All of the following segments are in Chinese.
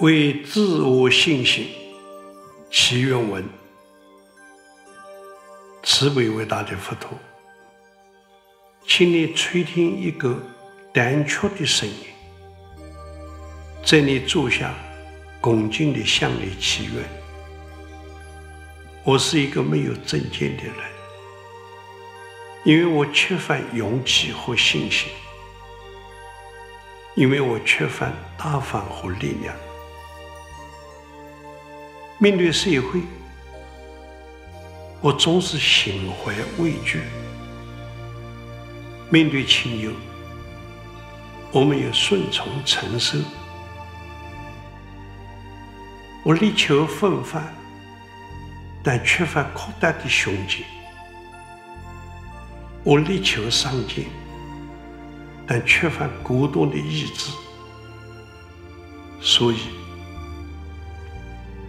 为自我信心，祈愿文，慈悲伟大的佛陀，请你垂听一个胆怯的声音，在你座下恭敬地向你祈愿。我是一个没有正见的人，因为我缺乏勇气和信心，因为我缺乏大方和力量。面对社会，我总是心怀畏惧；面对亲友，我没有顺从承受。我力求奋发，但缺乏扩大的胸襟；我力求上进，但缺乏果断的意志。所以，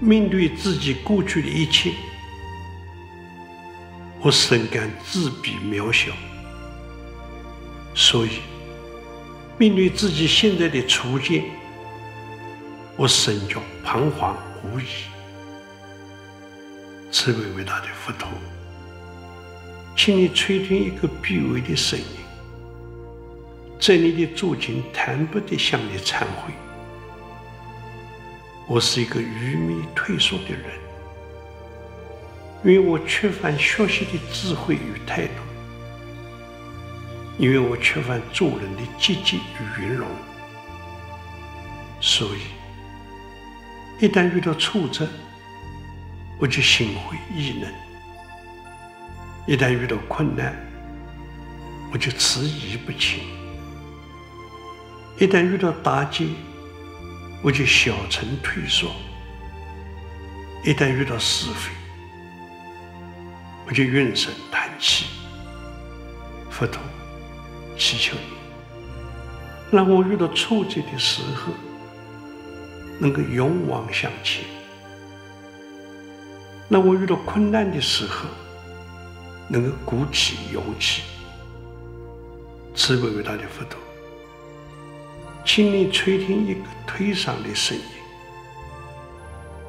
面对自己过去的一切，我深感自比渺小；所以，面对自己现在的处境，我深觉彷徨无依。慈悲伟大的佛陀，请你垂听一个卑微的声音，在你的座前坦白地向你忏悔。我是一个愚昧退缩的人，因为我缺乏学习的智慧与态度，因为我缺乏做人的积极与圆融，所以一旦遇到挫折，我就心灰意冷；一旦遇到困难，我就迟疑不前；一旦遇到打击，我就小城退缩，一旦遇到是非，我就怨声叹气。佛陀，祈求你，让我遇到挫折的时候，能够勇往向前；让我遇到困难的时候，能够鼓起勇气。慈悲伟大的佛陀。请你垂听一个退丧的声音，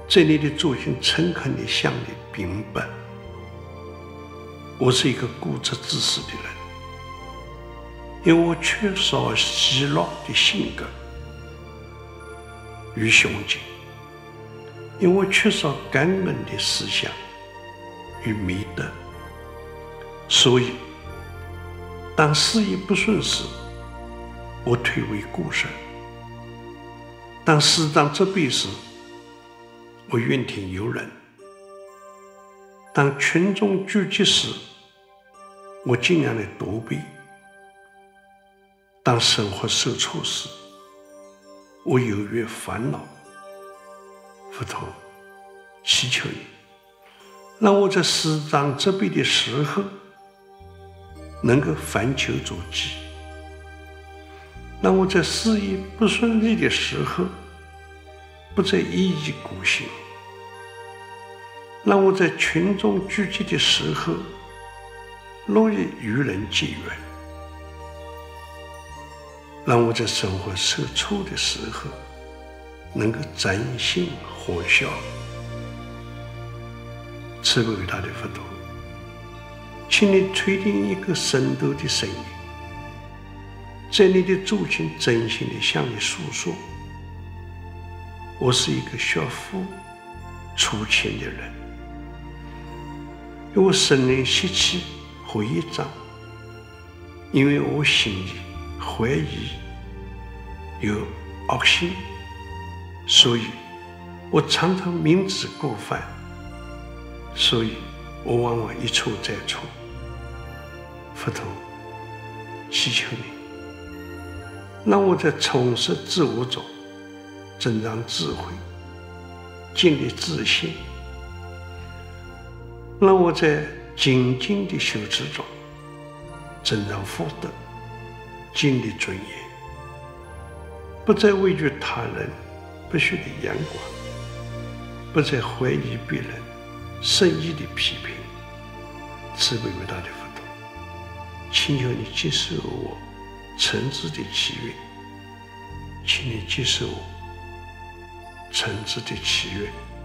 这里的座前诚恳地向你禀报：我是一个固执自私的人，因为我缺少喜乐的性格。与胸襟，因为缺少感恩的思想。与美德，所以当事业不顺时，我退为孤身；当师长责备时，我怨天尤人；当群众聚集时，我尽量的躲避；当生活受挫时，我犹豫烦恼。佛陀，祈求你，让我在师长责备的时候，能够反求诸己。让我在事业不顺利的时候，不再一意孤行；让我在群众聚集的时候，乐意与人结缘；让我在生活受挫的时候，能够真心欢笑。慈悲伟大的佛陀，请你垂听一个深度的声音。在你的座前，真心的向你诉说，我是一个学佛出钱的人，我生人习气和业障，因为我心里怀疑有恶心，所以我常常明知故犯，所以我往往一错再错。佛陀，祈求你。让我在充实自我中增长智慧，建立自信；让我在精进的修持中增长福德，建立尊严，不再畏惧他人不屑的眼光，不再怀疑别人善意的批评。慈悲伟大的佛陀，请求你接受我。诚挚的祈愿，请你接受我诚挚的祈愿。